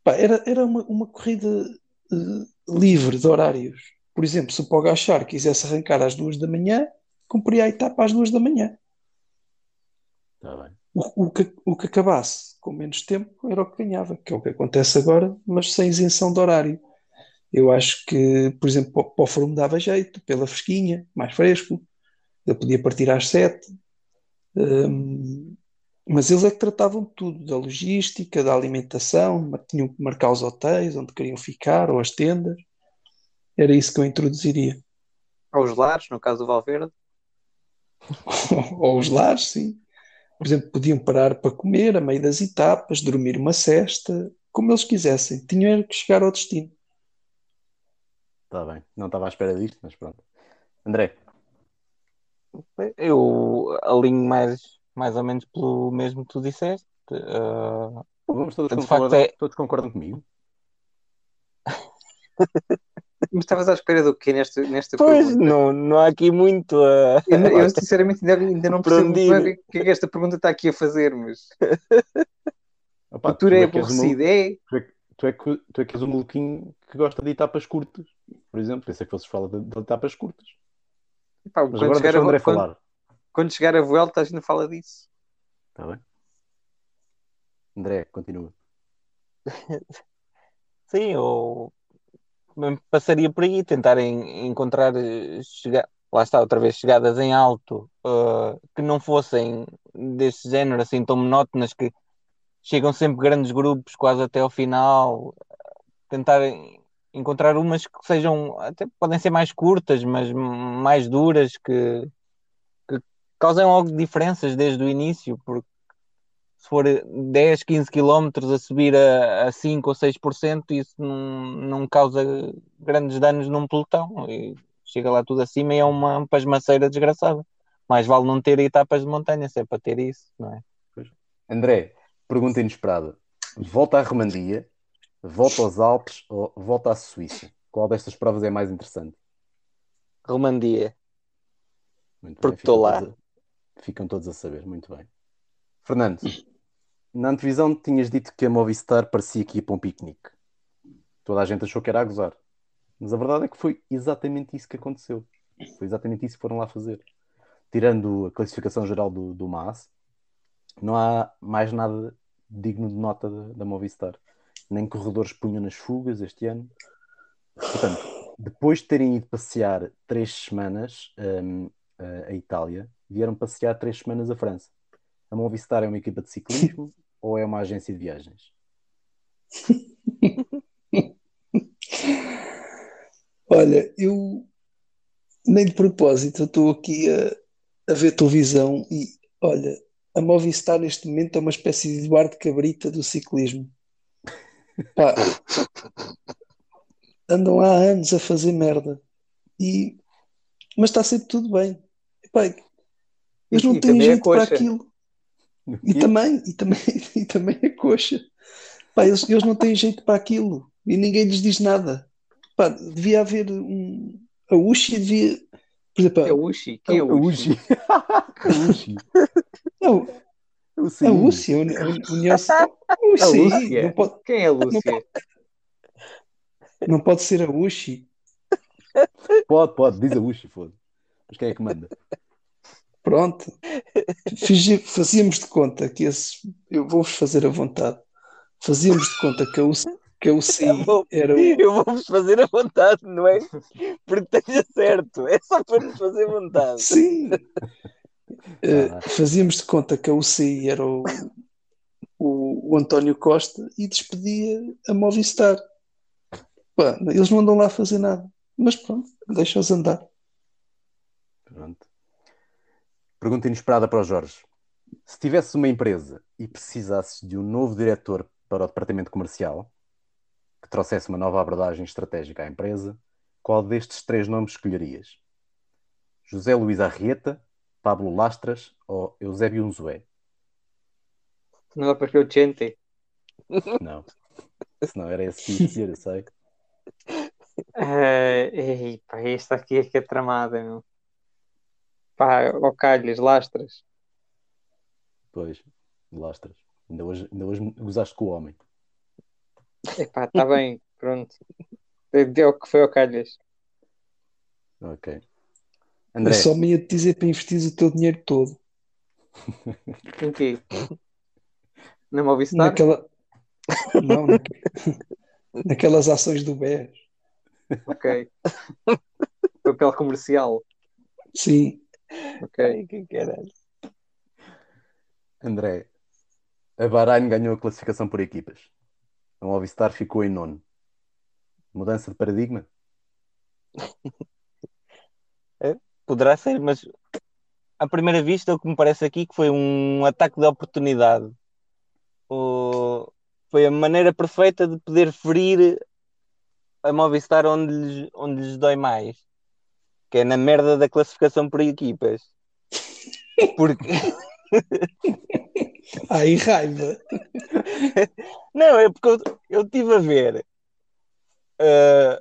Pá, era, era uma, uma corrida uh, livre de horários. Por exemplo, se o Pogachar quisesse arrancar às duas da manhã, cumpria a etapa às duas da manhã. Bem. O, o, que, o que acabasse com menos tempo era o que ganhava, que é o que acontece agora, mas sem isenção de horário. Eu acho que, por exemplo, para, o Foro dava jeito, pela fresquinha, mais fresco. Ele podia partir às sete. Um, mas eles é que tratavam de tudo, da logística, da alimentação, tinham que marcar os hotéis onde queriam ficar, ou as tendas. Era isso que eu introduziria. Ou os lares, no caso do Valverde. ou os lares, sim. Por exemplo, podiam parar para comer a meio das etapas, dormir uma cesta, como eles quisessem. Tinham que chegar ao destino. Está bem. Não estava à espera disto, mas pronto. André. Eu alinho mais mais ou menos pelo mesmo que tu disseste. Uh, Vamos todos, concordam, é... todos concordam comigo? Mas estavas à espera do quê nesta, nesta pois, pergunta? não, não há aqui muito a... Eu, eu sinceramente ainda, ainda não percebo o que é que esta pergunta está aqui a fazer, mas... Opa, tour é, é aborrecido, é... Tu é, tu, é que, tu é que és um maluquinho que gosta de etapas curtas, por exemplo. Pensei que vocês falam de, de etapas curtas. Epá, mas agora deixa o André quando, falar. Quando chegar a Vuelta, a gente fala disso. Está bem. André, continua. Sim, eu passaria por aí, tentar encontrar, chegar, lá está, outra vez, chegadas em alto uh, que não fossem desse género, assim, tão monótonas, que chegam sempre grandes grupos, quase até ao final. Tentar encontrar umas que sejam, até podem ser mais curtas, mas mais duras, que, causam logo diferenças desde o início, porque se for 10, 15 km a subir a, a 5 ou 6%, isso não, não causa grandes danos num pelotão. E chega lá tudo acima e é uma pasmaceira desgraçada. Mais vale não ter etapas de montanha, se é para ter isso, não é? André, pergunta inesperada. Volta à Romandia, volta aos Alpes ou volta à Suíça? Qual destas provas é mais interessante? Romandia. Porque estou lá. Todos, Ficam todos a saber, muito bem. Fernando, na antevisão tinhas dito que a Movistar parecia que ia para um piquenique. Toda a gente achou que era a gozar. Mas a verdade é que foi exatamente isso que aconteceu. Foi exatamente isso que foram lá fazer. Tirando a classificação geral do, do MAS, não há mais nada digno de nota da, da Movistar. Nem corredores punham nas fugas este ano. Portanto, depois de terem ido passear três semanas um, a Itália, vieram passear três semanas à França. A Movistar é uma equipa de ciclismo ou é uma agência de viagens? Olha, eu nem de propósito, eu estou aqui a, a ver televisão e olha, a Movistar neste momento é uma espécie de Eduardo Cabrita do ciclismo. Pá, andam há anos a fazer merda. E, mas está sempre tudo bem. Pá, eles não têm jeito para aquilo. E também, e também, e também a coxa. Pá, eles, eles não têm jeito para aquilo e ninguém lhes diz nada. Pá, devia haver um. A Uchi devia. Por exemplo, é Uchi? Quem é o Uchi? A Uchi. Não, a Lúcia, a União. A Lúcia? Não pode, Quem é a Lúcia? Não pode, não pode ser a Uchi. Pode, pode, diz a Uchi, foda. Mas quem é que manda? Pronto. fazíamos de conta que esse. Eu vou-vos fazer a vontade. Fazíamos de conta que eu, que eu sim era o. Eu vou-vos fazer a vontade, não é? Porque esteja certo. É só para nos fazer vontade. Sim. Uh, fazíamos de conta que a UCI era o, o, o, António Costa e despedia a Movistar. Pá, eles não andam lá a fazer nada. Mas pronto, deixa-os andar. Pronto. Pergunta inesperada para o Jorge. Se tivesse uma empresa e precisasses de um novo diretor para o departamento comercial, que trouxesse uma nova abordagem estratégica à empresa, qual destes três nomes escolherias? José Luís Arrieta, Pablo Lastras ou Eusébio Unzué? Não dá para escolher o Chente. Não. Era esse que ia dizer, eu sei. Uh, ei, pá, esta aqui é que é tramada, meu. Pá, ó calhas, lastras. Pois, lastras. Ainda hoje, ainda hoje gozaste com o homem. Epá, está bem, pronto. Deu o que foi ao calhas. Ok. Eu André, só me ia te dizer para investir o teu dinheiro todo Em quê? Na Movistar? naquela. Não, naque- naquelas ações do BES. Ok. Papel comercial. Sim, Ok. Ai, que caralho. André, a Bahrein ganhou a classificação por equipas. A Movistar ficou em nono. Mudança de paradigma? Poderá ser, mas à primeira vista o que me parece aqui que foi um ataque de oportunidade. O- Foi a maneira perfeita de poder ferir a Movistar onde lhes, onde lhes dói mais. Que é na merda da classificação por equipas. Porque ai raiva. Não, é porque eu, eu estive a ver eh,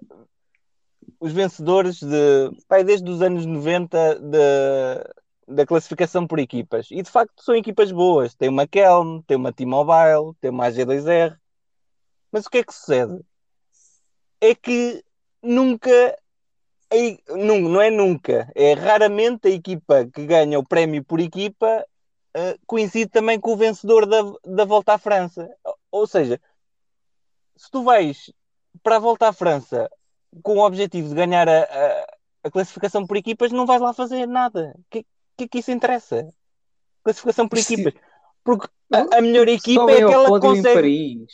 os vencedores de pai, desde os anos 90 de- da classificação por equipas. E de facto são equipas boas. Tem uma Kelm, tem uma T-Mobile, tem uma AG2R. Mas o que é que sucede? É que nunca, não, não é nunca, é raramente a equipa que ganha o prémio por equipa eh, coincide também com o vencedor da, da volta à França. Ou seja, se tu vais para a volta à França com o objetivo de ganhar a, a- a classificação por equipas, não vais lá fazer nada. O que, que é que isso interessa? Classificação por equipas. Porque a, a melhor equipa Sobem é aquela que consegue.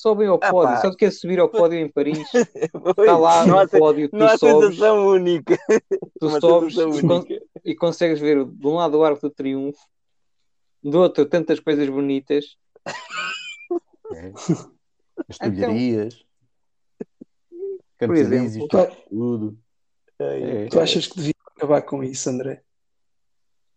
Sobem ao Ah, pódio. pá. Só que é subir ao pódio em Paris. Está lá não há, no pódio, não há tu sobes, sensação única. tu Uma sobes e, única. e consegues ver de um lado o Arco do Triunfo, do outro tantas coisas bonitas. É. As tulharias, Por Campos exemplo. Tu, tudo. É. tu achas que devia acabar com isso, André?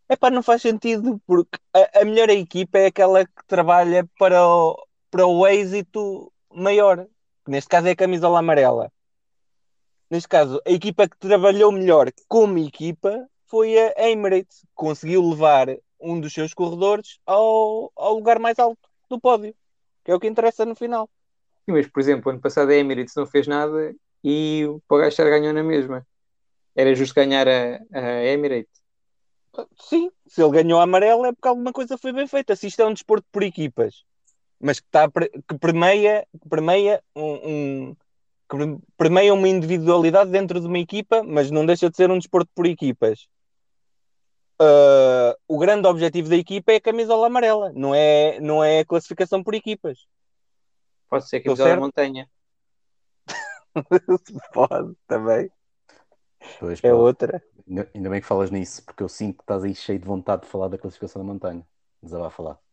É pá, não faz sentido, porque a, a melhor equipa é aquela que trabalha para o, para o êxito maior. que Neste caso é a camisola amarela. Neste caso, a equipa que trabalhou melhor como equipa foi a Emirates. Conseguiu levar um dos seus corredores ao, ao lugar mais alto do pódio, que é o que interessa no final. Sim, mas, por exemplo, ano passado a Emirates não fez nada e o Pogacar ganhou na mesma. Era justo ganhar a, a Emirates. Sim, se ele ganhou a amarela é porque alguma coisa foi bem feita. Se isto é um desporto por equipas, mas que, pre- que permeia, que permeia um, um- que permeia uma individualidade dentro de uma equipa, mas não deixa de ser um desporto por equipas. Ah, o grande objetivo da equipa é a camisola amarela, não é, não é a classificação por equipas. Pode ser a da certo? montanha. Pode, também. Pois, É pá, outra. Ainda, bem que falas nisso, porque eu sinto que estás aí cheio de vontade de falar da classificação da montanha. Desabar a falar.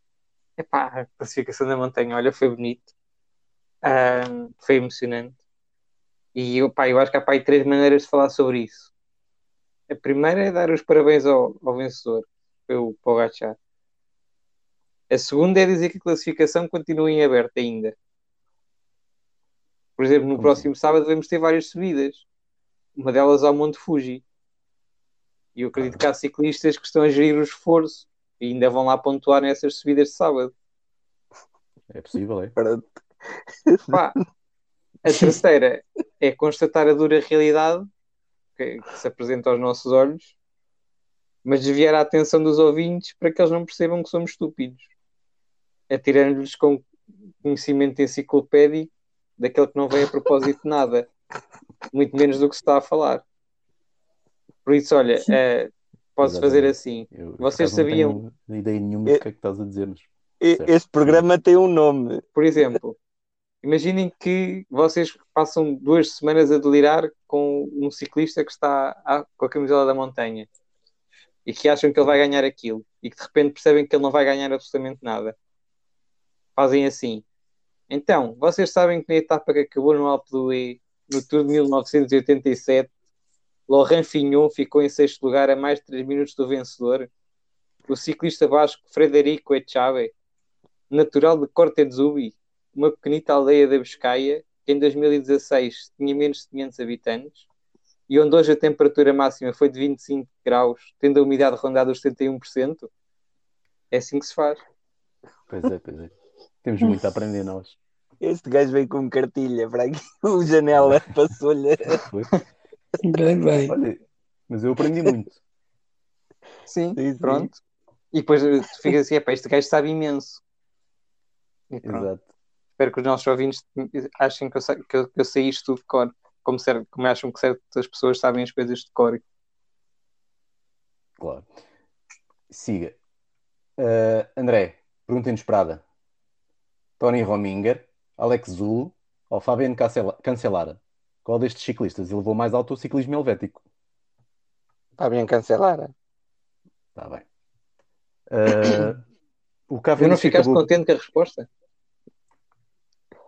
Epá, a classificação da montanha, olha, foi bonito. Ahm, foi emocionante. E eu, pá, eu acho que há pá, aí três maneiras de falar sobre isso. A primeira é dar os parabéns ao, ao vencedor, foi o Pogacar. A segunda é dizer que a classificação continua em aberto ainda. Por exemplo, no Como próximo sábado devemos ter várias subidas. Uma delas ao Monte Fuji. E eu acredito que há ciclistas que estão a gerir o esforço e ainda vão lá pontuar nessas subidas de sábado. É possível, é? Pá, a terceira é constatar a dura realidade que, que se apresenta aos nossos olhos, mas desviar a atenção dos ouvintes para que eles não percebam que somos estúpidos, atirando-lhes com conhecimento enciclopédico daquele que não vem a propósito de nada, muito menos do que se está a falar. Por isso, olha, eh, posso Exatamente. fazer assim. Eu, Vocês acaso, não sabiam- tenho ideia nenhuma do que é que estás a dizer-nos. E-. Este programa tem um nome. Por exemplo, imaginem que vocês passam duas semanas a delirar com um ciclista que está a- com a camisola da montanha e que acham que ele vai ganhar aquilo e que de repente percebem que ele não vai ganhar absolutamente nada. Fazem assim. Então, vocês sabem que na etapa que acabou no Alpe d'Huez, no Tour de 1987, Laurent Fignon ficou em sexto lugar a mais de 3 minutos do vencedor. O ciclista basco Frederico Echave natural de Cortezubi, uma pequenita aldeia da Biscaia, que em 2016 tinha menos de 500 habitantes, e onde hoje a temperatura máxima foi de 25 graus, tendo a umidade rondada os 71%, é assim que se faz. Pois é, pois é. Temos muito a aprender nós. Este gajo veio com cartilha para aqui. O janela passou-lhe. Bem, bem. Olha, mas eu aprendi muito. Sim, Sim, sim. pronto. E depois eh, tu ficas assim, "Epá, este gajo sabe imenso. Exato. Espero que os nossos ouvintes achem que eu, sei, que eu, que eu sei isto tudo de cor, como, ser, como acham que certas pessoas sabem as coisas de cor. Claro. Siga. Uh, André, pergunta inesperada. Tony Rominger, Alex Zul ou Fabiano Cancela- Cancelara? Qual destes ciclistas elevou mais alto o ciclismo helvético? Está bem cancelar. Está bem. Uh, o Eu não Cavendish ficaste acabou... contente com a resposta?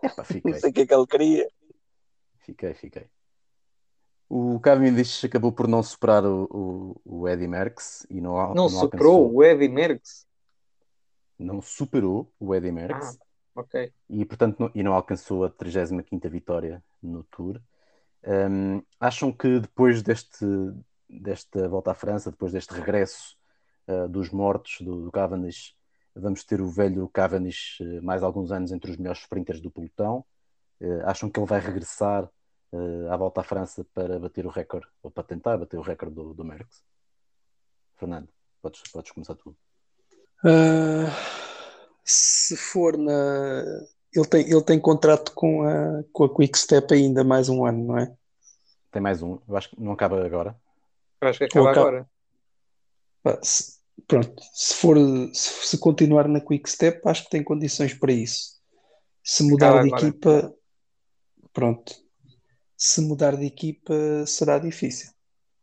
Epá, Não fiquei, sei o que é que ele queria. fiquei, fiquei. O Cavendish acabou por não superar o, o, o Eddy Merckx e não, Não alcançou- superou o Eddie Merckx? não superou o Eddy Merckx Ok. e portanto não, e não alcançou a 35ª vitória no Tour. Hum, acham que depois deste, desta volta à França, depois deste regresso uh, dos mortos do, do Cavendish, vamos ter o velho Cavendish uh, mais alguns anos entre os melhores sprinters do pelotão? Uh, acham que ele vai regressar à volta à França para bater o recorde, ou para tentar bater o recorde do, do Merckx? Fernando, podes, podes começar tu. Se for na. Ele tem, ele tem contrato com a, com a Quick Step ainda mais um ano, não é? Tem mais um, eu acho que não acaba agora. Eu acho que acaba acaba- agora. Pá, se- pronto, se for se, se continuar na Quick Step, acho que tem condições para isso. Se mudar Acaba de agora. equipa, pronto. Se mudar de equipa será difícil,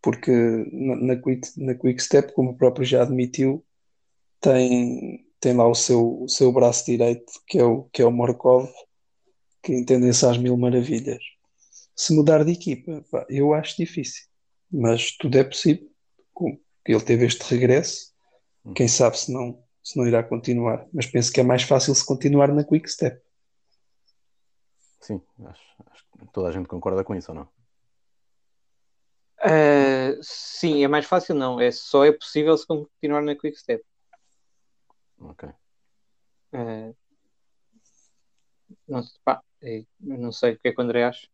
porque na, na Quick, na Quick Step, como o próprio já admitiu, tem, tem lá o seu, o seu braço direito, que é o, que é o Morkov, que entendem-se às mil maravilhas. Se mudar de equipa, pá, eu acho difícil, mas tudo é possível. Ele teve este regresso, quem sabe se não, se não irá continuar, mas penso que é mais fácil se continuar na Quick Step. Sim, acho, acho que toda a gente concorda com isso ou não? Ah, sim, é mais fácil, não. É só é possível se continuar na Quick Step. Ok. Ah, não, pá, é- eu não sei o que é que o André acha.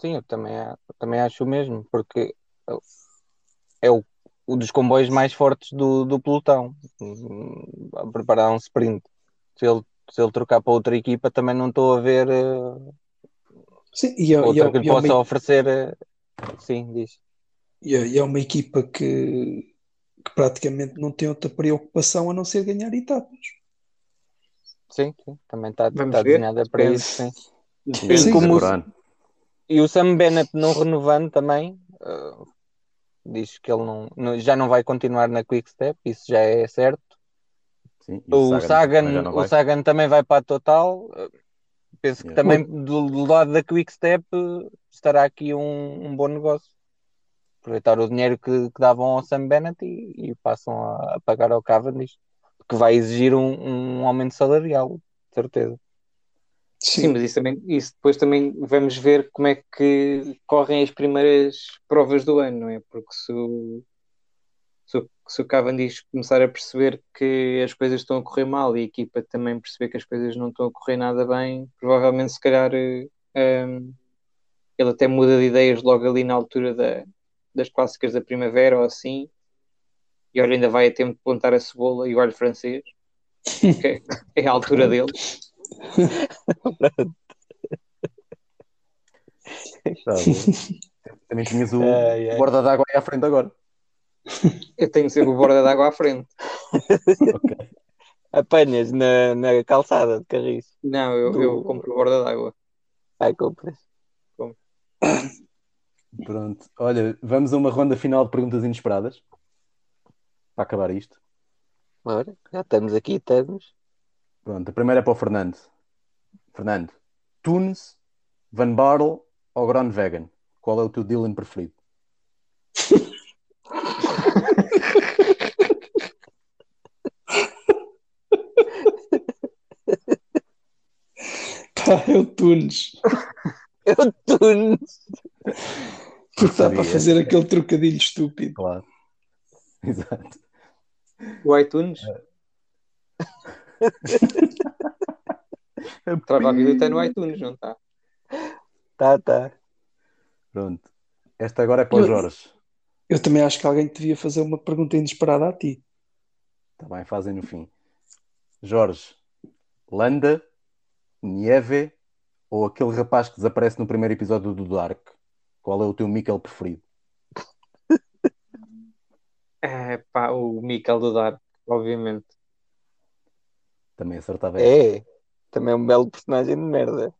Sim, eu também, eu também acho o mesmo, porque é o, o dos comboios mais fortes do, do pelotão a preparar um sprint. Se ele, se ele trocar para outra equipa, também não estou a ver eh, Sim, e é, e outra é- que lhe é possa uma, oferecer. eh, Sim, diz. é- e é uma equipa que, que praticamente não tem outra preocupação a não ser ganhar etapas. Sim, sim, também está está desenhada para Depende. isso. Sim. Sim, Sim. como o-. E o Sam Bennett não renovando também, eh, diz que ele não, não- já não vai continuar na Quick Step, isso já é certo. Sim, O Sagan, não o. Sagan também vai para a Total. eh, Penso que Yeah. também do, do lado da Quick Step eh, estará aqui um, um bom negócio. Aproveitar o dinheiro que, que davam ao Sam Bennett e, e passam a, a pagar ao Cavendish, que vai exigir um, um aumento salarial, de certeza. Sim, mas isso, também, isso depois também vamos ver como é que correm as primeiras provas do ano, não é? Porque se o, se o, se o Cavendish começar a perceber que as coisas estão a correr mal e a equipa também perceber que as coisas não estão a correr nada bem, provavelmente se calhar eh, ehm, ele até muda de ideias logo ali na altura da, das clássicas da primavera ou assim, e olha, ainda vai a tempo de plantar a cebola e o alho francês, que é a altura dele. Também tinhas o Ai, ai. borda d'água aí à frente agora. Eu tenho sempre o borda d'água à frente. Ok. Apanhas na, na calçada de carris. Não, eu, Do- eu compro borda d'água. Ai, compras. Pronto. Olha, vamos a uma ronda final de perguntas inesperadas. Para acabar isto. Ora, já estamos aqui, estamos. Pronto, a primeira é para o Fernando. Fernando, Tunes, Van Barle ou Groenvegan? Qual é o teu Dylan preferido? Pá, é o Tunes. Eu Tunes. Porque dá para fazer aquele trocadilho estúpido. Claro. Exato. O iTunes? Trava a vida está no iTunes, não está? Tá, tá. Pronto. Esta agora é para o Jorge. Eu também acho que alguém te devia fazer uma pergunta inesperada a ti. Está bem, fazem no fim. Jorge, Landa, Nieve ou aquele rapaz que desaparece no primeiro episódio do Dark? Qual é o teu Mikkel preferido? É pá, o Mikel do Dar, obviamente. Também acertava essa. É. Também é um belo personagem de merda.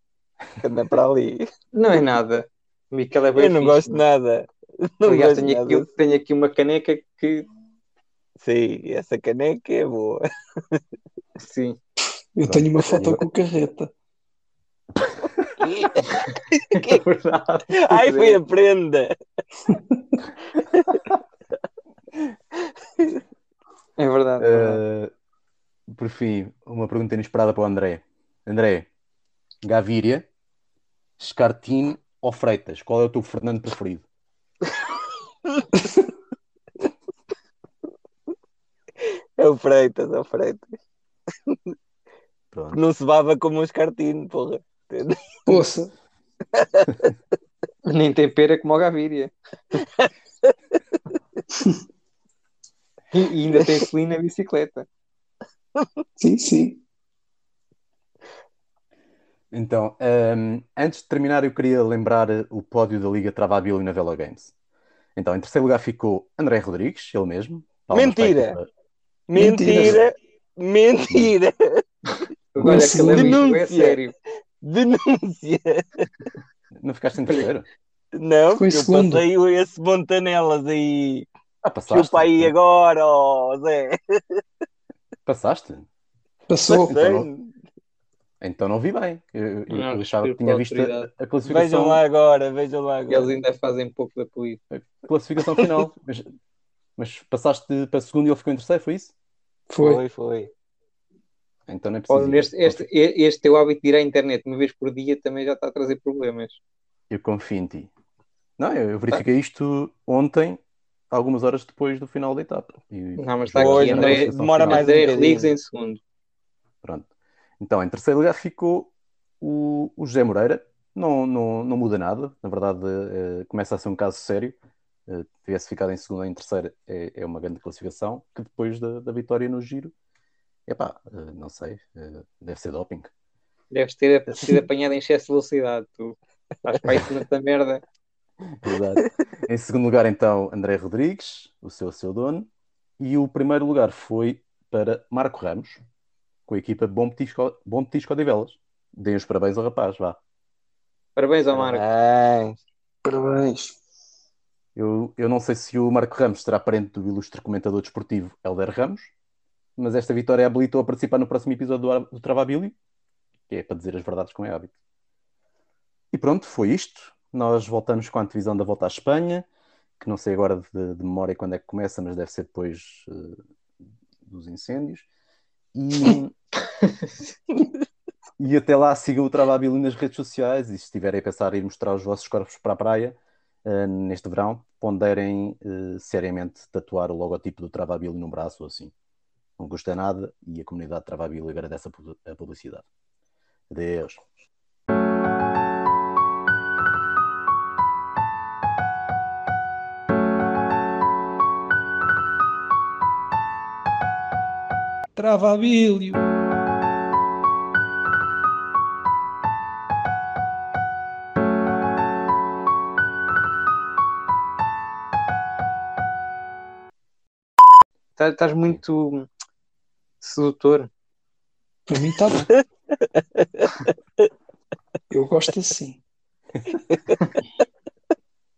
Que anda para ali. Não é nada. O Mikel é bem Eu não fixe, gosto de mano. nada. Não Aliás, gosto tenho aqui, nada. tenho aqui uma caneca que, Sim, essa caneca é boa. sim, Eu tenho uma foto com carreta. É verdade. Ai, foi a prenda. É verdade. é verdade. Uh, por fim, uma pergunta inesperada para o André. André, Gavíria, Escartine ou Freitas? Qual é o teu Fernando preferido? É o Freitas, é o Freitas. Pronto. Não se baba como um escartino, porra. Poça, Nem tem pera como o Gavíria. e, e ainda tem clean na bicicleta. sim, sim. Então, um, antes de terminar, eu queria lembrar o pódio da Liga Travabil na Velo Games. Então, em terceiro lugar ficou André Rodrigues, ele mesmo. Mentira! para a. Mentira! Mentira! Olha, Sim. aquele amigo é Denúncia. sério. Denúncia! Não ficaste em terceiro? Não, porque eu segundo. passei esse Montanelas aí. Ah, passaste. Chupa aí agora, ó Zé. Passaste? Passou. Passei. Então não vi bem. Eu, eu- Não, eu achava que tinha visto a, a classificação, Vejam lá agora, vejam lá Eles agora. ainda fazem pouco da polícia. a classificação final. mas, mas passaste para segundo e ele ficou em terceiro, foi isso? Foi. Foi, foi. Então não é preciso. Ir. este, este, teu hábito de ir à internet uma vez por dia também já está a trazer problemas. Eu confio em ti. Não, eu, eu verifiquei isto ontem, algumas horas depois do final da etapa. E- Não, mas está aqui André, demora mais um André. Rodrigues em segundo. Pronto. Então, em terceiro lugar ficou o, o José Moreira. Não, não, não muda nada. Na verdade, eh, começa a ser um caso sério. Eh, tivesse ficado em segundo ou em terceiro é, é uma grande classificação. Que depois da, da vitória no giro, epá, eh, não sei, eh, deve ser doping. Deves ter sido apanhado em excesso de velocidade. Tu estás para aí tanta merda. Exato. em segundo lugar, então, André Rodrigues, o seu, seu dono. E o primeiro lugar foi para Marco Ramos, com a equipa Bom Petisco, Bom Petisco de Velas. Deem os parabéns ao rapaz, vá. Parabéns ao Marco. Parabéns. Parabéns. Eu, eu não sei se o Marco Ramos será parente do ilustre comentador desportivo Helder Ramos, mas esta vitória habilitou a participar no próximo episódio do, do Travabilio, que é para dizer as verdades com é hábito. E pronto, foi isto. Nós voltamos com a antevisão da volta à Espanha, que não sei agora de, de memória quando é que começa, mas deve ser depois eh, dos incêndios. E, e até lá sigam o Travabilio nas redes sociais e se estiverem a pensar em ir mostrar os vossos corpos para a praia, uh, neste verão, ponderem uh, seriamente tatuar o logotipo do Travabilio no braço ou assim. Não custa nada e a comunidade Travabilio agradece a pu- a publicidade. Adeus. Travabilho. Tá- Estás muito sedutor. Para mim está bom. Eu gosto assim.